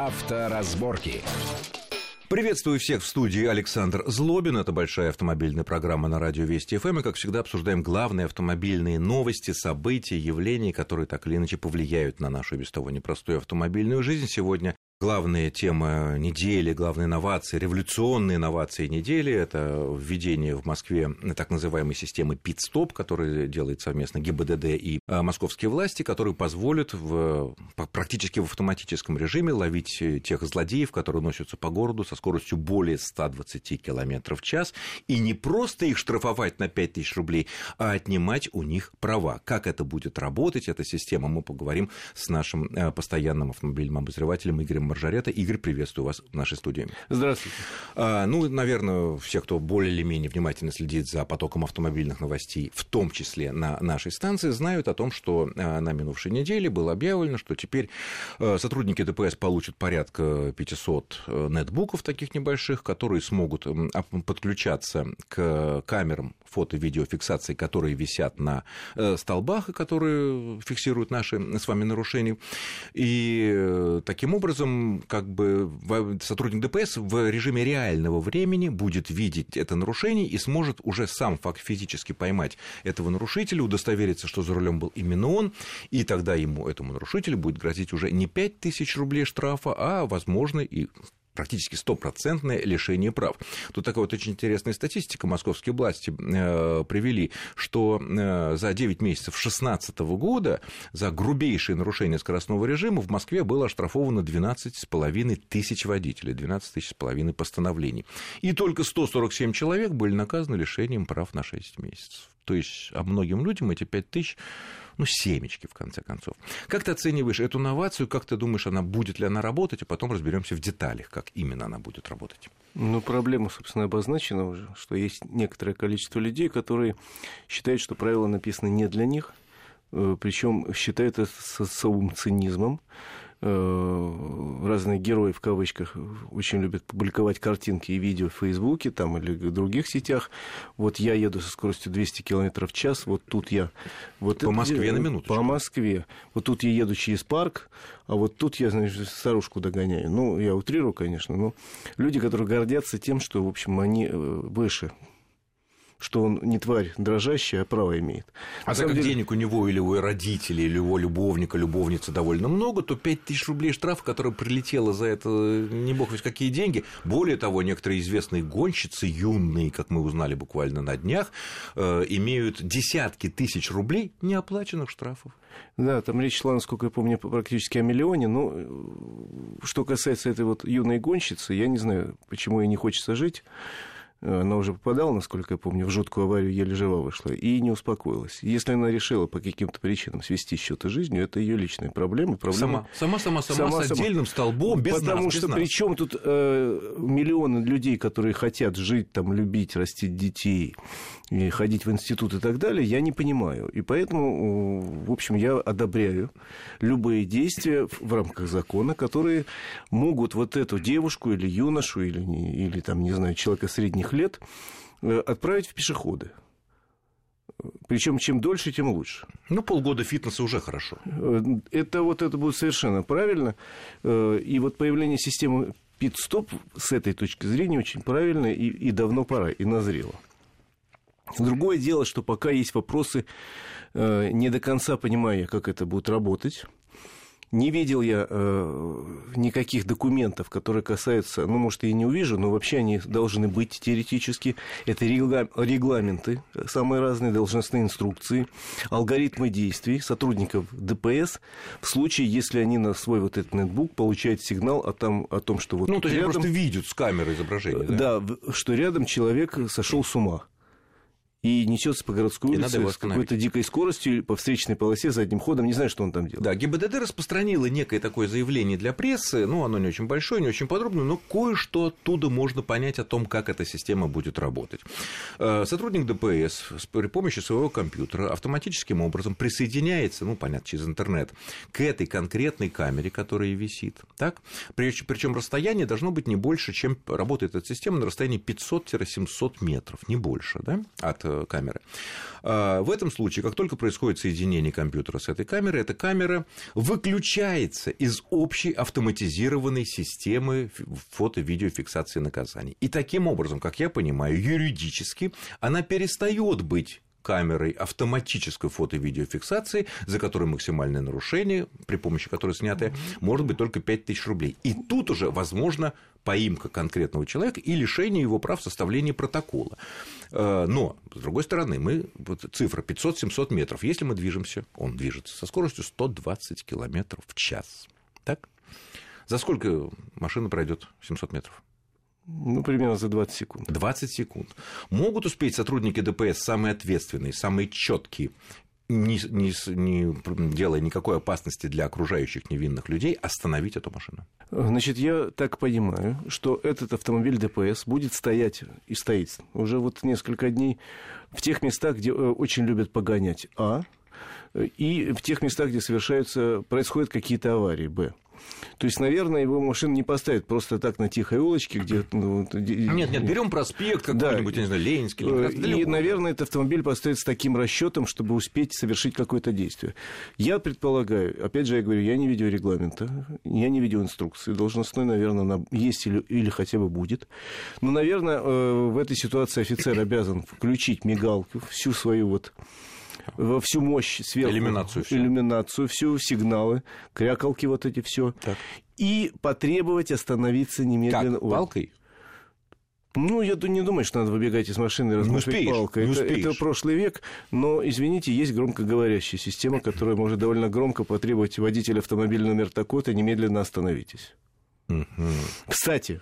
Авторазборки. Приветствую всех в студии Александр Злобин. Это большая автомобильная программа на радио Вести ФМ. И, как всегда, обсуждаем главные автомобильные новости, события, явления, которые так или иначе повлияют на нашу без того непростую автомобильную жизнь. Сегодня Главная тема недели, главные инновации, революционные инновации недели – это введение в Москве так называемой системы ПИТ-стоп, которая делает совместно ГИБДД и а, московские власти, которые позволят в, практически в автоматическом режиме ловить тех злодеев, которые носятся по городу со скоростью более 120 км в час, и не просто их штрафовать на 5 тысяч рублей, а отнимать у них права. Как это будет работать, эта система, мы поговорим с нашим а, постоянным автомобильным обозревателем Игорем Маржарета. Игорь, приветствую вас в нашей студии. Здравствуйте. А, ну, наверное, все, кто более или менее внимательно следит за потоком автомобильных новостей, в том числе на нашей станции, знают о том, что а, на минувшей неделе было объявлено, что теперь а, сотрудники ДПС получат порядка 500 э, нетбуков таких небольших, которые смогут подключаться к камерам фото-видеофиксации, которые висят на э, столбах и которые фиксируют наши с вами нарушения. И э, таким образом как бы сотрудник ДПС в режиме реального времени будет видеть это нарушение и сможет уже сам факт физически поймать этого нарушителя, удостовериться, что за рулем был именно он, и тогда ему, этому нарушителю, будет грозить уже не 5 тысяч рублей штрафа, а, возможно, и практически стопроцентное лишение прав. Тут такая вот очень интересная статистика московские власти э, привели, что э, за 9 месяцев 2016 года за грубейшие нарушения скоростного режима в Москве было оштрафовано 12,5 тысяч водителей, 12 тысяч с половиной постановлений. И только 147 человек были наказаны лишением прав на 6 месяцев. То есть, а многим людям эти 5 тысяч ну, семечки, в конце концов. Как ты оцениваешь эту новацию, как ты думаешь, она будет ли она работать, а потом разберемся в деталях, как именно она будет работать? Ну, проблема, собственно, обозначена уже, что есть некоторое количество людей, которые считают, что правила написаны не для них, э, причем считают это с особым цинизмом, разные герои в кавычках очень любят публиковать картинки и видео в Фейсбуке там, или в других сетях. Вот я еду со скоростью 200 км в час, вот тут я... Вот по это, Москве на минуту. По Москве. Вот тут я еду через парк, а вот тут я, значит, старушку догоняю. Ну, я утрирую, конечно, но люди, которые гордятся тем, что, в общем, они э, выше что он не тварь дрожащая, а право имеет. А так как деле... денег у него или у родителей, или у его любовника, любовницы довольно много, то 5 тысяч рублей штрафа, который прилетело за это не бог ведь какие деньги. Более того, некоторые известные гонщицы, юные, как мы узнали буквально на днях, э, имеют десятки тысяч рублей неоплаченных штрафов. Да, там речь шла, насколько я помню, практически о миллионе. Но э, что касается этой вот юной гонщицы, я не знаю, почему ей не хочется жить. Она уже попадала, насколько я помню, в жуткую аварию, еле жива вышла, и не успокоилась. Если она решила по каким-то причинам свести счеты жизнью, это ее личные проблемы. проблемы... Сама, сама, сама, сама, сама с отдельным столбом, без Потому нас, что без при чем тут э, миллионы людей, которые хотят жить, там, любить, растить детей, и ходить в институт и так далее, я не понимаю. И поэтому, в общем, я одобряю любые действия в рамках закона, которые могут вот эту девушку или юношу, или, или там, не знаю, человека средних лет э, отправить в пешеходы. Причем чем дольше, тем лучше. Ну, полгода фитнеса уже хорошо. Э, это вот это будет совершенно правильно. Э, и вот появление системы пит-стоп с этой точки зрения очень правильно и, и давно пора, и назрело. Другое дело, что пока есть вопросы, не до конца понимаю я, как это будет работать. Не видел я э, никаких документов, которые касаются, ну, может, я и не увижу, но вообще они должны быть теоретически. Это регламенты, самые разные должностные инструкции, алгоритмы действий сотрудников ДПС в случае, если они на свой вот этот нетбук получают сигнал о, том, о том, что вот Ну, то есть рядом, они просто видят с камеры изображение, да? Да, что рядом человек сошел с ума и несется по городской улице с какой-то дикой скоростью по встречной полосе задним ходом. Не знаю, что он там делает. Да, ГИБДД распространила некое такое заявление для прессы. Ну, оно не очень большое, не очень подробное, но кое-что оттуда можно понять о том, как эта система будет работать. Э, сотрудник ДПС при помощи своего компьютера автоматическим образом присоединяется, ну, понятно, через интернет, к этой конкретной камере, которая висит. Так? Причем расстояние должно быть не больше, чем работает эта система на расстоянии 500-700 метров, не больше, да, от камеры. А, в этом случае, как только происходит соединение компьютера с этой камерой, эта камера выключается из общей автоматизированной системы фото-видеофиксации наказаний. И таким образом, как я понимаю, юридически она перестает быть камерой автоматической фото-видеофиксации, за которой максимальное нарушение, при помощи которой снятое, может быть только 5000 рублей. И тут уже возможно поимка конкретного человека и лишение его прав составления протокола. Э, но, с другой стороны, мы, вот цифра 500-700 метров, если мы движемся, он движется со скоростью 120 километров в час. Так? За сколько машина пройдет 700 метров? Ну, примерно за 20 секунд. 20 секунд. Могут успеть сотрудники ДПС, самые ответственные, самые четкие, не, не, не делая никакой опасности для окружающих невинных людей, остановить эту машину? Значит, я так понимаю, что этот автомобиль ДПС будет стоять и стоит уже вот несколько дней в тех местах, где э, очень любят погонять А, и в тех местах, где совершаются, происходят какие-то аварии Б. То есть, наверное, его машину не поставят просто так на тихой улочке, где... Ну, нет, нет, берем проспект какой-нибудь, да. не знаю, Ленинский. И, наверное, этот автомобиль поставят с таким расчетом, чтобы успеть совершить какое-то действие. Я предполагаю, опять же, я говорю, я не видел регламента, я не видел инструкции. Должностной, наверное, есть или, или хотя бы будет. Но, наверное, э, в этой ситуации офицер обязан включить мигалку, всю свою вот во всю мощь сверху. Иллюминацию всю. Иллюминацию всю, сигналы, крякалки вот эти все. Так. И потребовать остановиться немедленно. Как? Палкой? Ну, я не думаю, что надо выбегать из машины и размахивать палкой. Не это, это прошлый век, но, извините, есть громкоговорящая система, которая может довольно громко потребовать водителя автомобиля номер такой-то немедленно остановитесь. Угу. Кстати,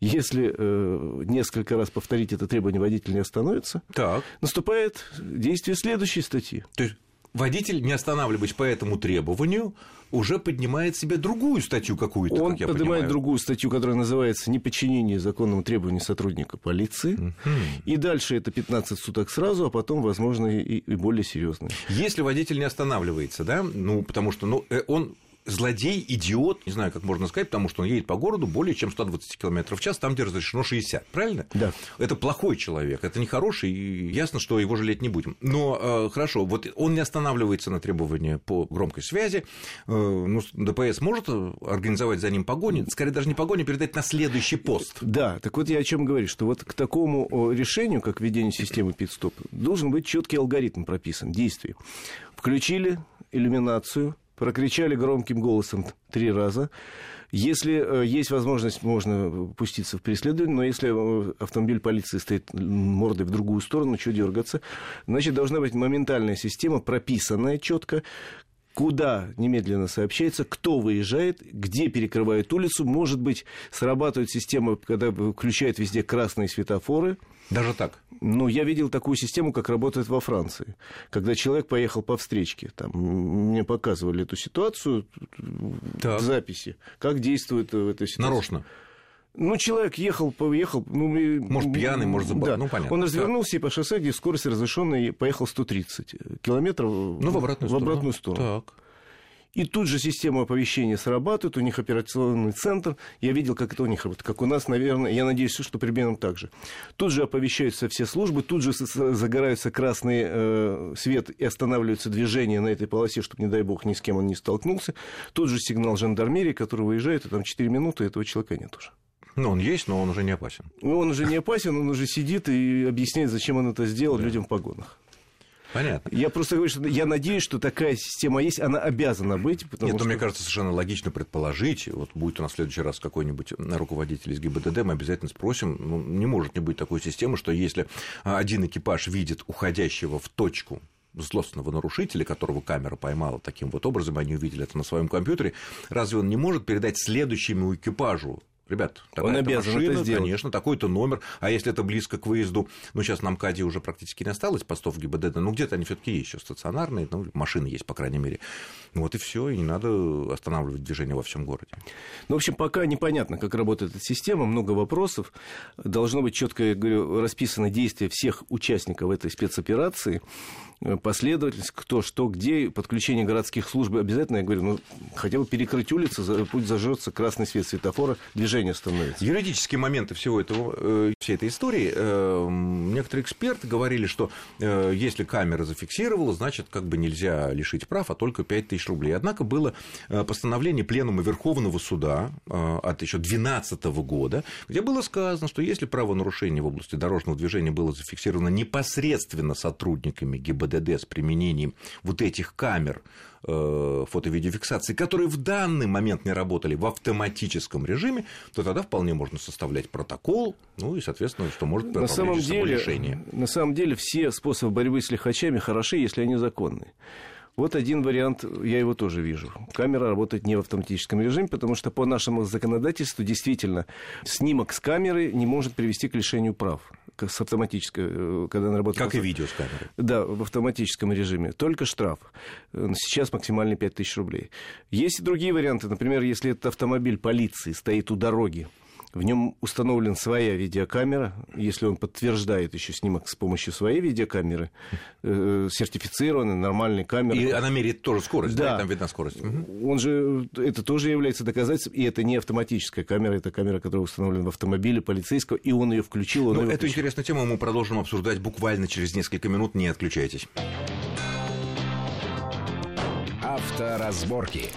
если э, несколько раз повторить это требование, водитель не остановится, так. наступает действие следующей статьи. То есть водитель, не останавливаясь по этому требованию, уже поднимает себе другую статью какую-то, Он как я поднимает понимаю. другую статью, которая называется «Неподчинение законному требованию сотрудника полиции». Угу. И дальше это 15 суток сразу, а потом, возможно, и, и более серьезные. Если водитель не останавливается, да, ну, потому что ну, э, он злодей, идиот, не знаю, как можно сказать, потому что он едет по городу более чем 120 км в час, там, где разрешено 60, правильно? Да. Это плохой человек, это нехороший, и ясно, что его жалеть не будем. Но э, хорошо, вот он не останавливается на требования по громкой связи, э, ну, ДПС может организовать за ним погони, скорее даже не погони, передать на следующий пост. Да, так вот я о чем говорю, что вот к такому решению, как введение системы пит-стоп, должен быть четкий алгоритм прописан, действий. Включили иллюминацию, прокричали громким голосом три раза. Если э, есть возможность, можно пуститься в преследование, но если э, автомобиль полиции стоит мордой в другую сторону, что дергаться, значит, должна быть моментальная система, прописанная четко, куда немедленно сообщается, кто выезжает, где перекрывает улицу. Может быть, срабатывает система, когда включает везде красные светофоры. Даже так? Ну, я видел такую систему, как работает во Франции. Когда человек поехал по встречке, там, мне показывали эту ситуацию так. в записи, как действует в этой ситуации. Нарочно? Ну, человек ехал, поехал... Ну, может, пьяный, может, забыл. Да. Ну, понятно. Он развернулся и по шоссе, где скорость разрешенная, поехал 130 километров ну, в обратную в сторону. Обратную сторону. Так. И тут же система оповещения срабатывает, у них операционный центр. Я видел, как это у них работает, как у нас, наверное, я надеюсь, что примерно так же. Тут же оповещаются все службы, тут же загораются красный э, свет и останавливается движение на этой полосе, чтобы, не дай бог, ни с кем он не столкнулся. Тут же сигнал жандармерии, который выезжает, и там 4 минуты, этого человека нет уже. Ну, он есть, но он уже не опасен. Ну, он уже не опасен, он уже сидит и объясняет, зачем он это сделал да. людям в погонах. Понятно. Я просто говорю, что я надеюсь, что такая система есть, она обязана быть. Нет, но что... мне кажется, совершенно логично предположить, вот будет у нас в следующий раз какой-нибудь руководитель из ГИБДД, мы обязательно спросим, ну, не может не быть такой системы, что если один экипаж видит уходящего в точку злостного нарушителя, которого камера поймала таким вот образом, они увидели это на своем компьютере, разве он не может передать следующему экипажу Ребят, он обязан машина, это сделать. конечно, такой-то номер. А если это близко к выезду, ну, сейчас на МКАДе уже практически не осталось постов ГИБДД, ну, где-то они все таки есть еще стационарные, ну, машины есть, по крайней мере. Вот и все, и не надо останавливать движение во всем городе. Ну, в общем, пока непонятно, как работает эта система, много вопросов. Должно быть четко, я говорю, расписано действие всех участников этой спецоперации. Э, последовательность, кто, что, где, подключение городских служб обязательно, я говорю, ну, хотя бы перекрыть улицу, путь зажжется, красный свет светофора, движение становится. Юридические моменты всего этого, э, всей этой истории, э, некоторые эксперты говорили, что если камера зафиксировала, значит, как бы нельзя лишить прав, а только 5 тысяч рублей. Однако было постановление Пленума Верховного Суда от еще 2012 года, где было сказано, что если правонарушение в области дорожного движения было зафиксировано непосредственно сотрудниками ГИБДД, с применением вот этих камер э, фото-видеофиксации, которые в данный момент не работали в автоматическом режиме, то тогда вполне можно составлять протокол, ну и, соответственно, что может на самом деле, решение. На самом деле все способы борьбы с лихачами хороши, если они законны. Вот один вариант, я его тоже вижу. Камера работает не в автоматическом режиме, потому что по нашему законодательству действительно снимок с камеры не может привести к лишению прав с автоматической, э, когда она работает... Как и видео с камеры. Да, в автоматическом режиме. Только штраф. Сейчас максимальный 5000 рублей. Есть и другие варианты. Например, если этот автомобиль полиции стоит у дороги, в нем установлена своя видеокамера. Если он подтверждает еще снимок с помощью своей видеокамеры, э, сертифицированной, нормальной камеры. И она меряет тоже скорость, да, да там видна скорость. Он же, это тоже является доказательством, и это не автоматическая камера, это камера, которая установлена в автомобиле полицейского, и он ее включил. Он Но ее эту включил. интересную тему мы продолжим обсуждать буквально через несколько минут, не отключайтесь. Авторазборки.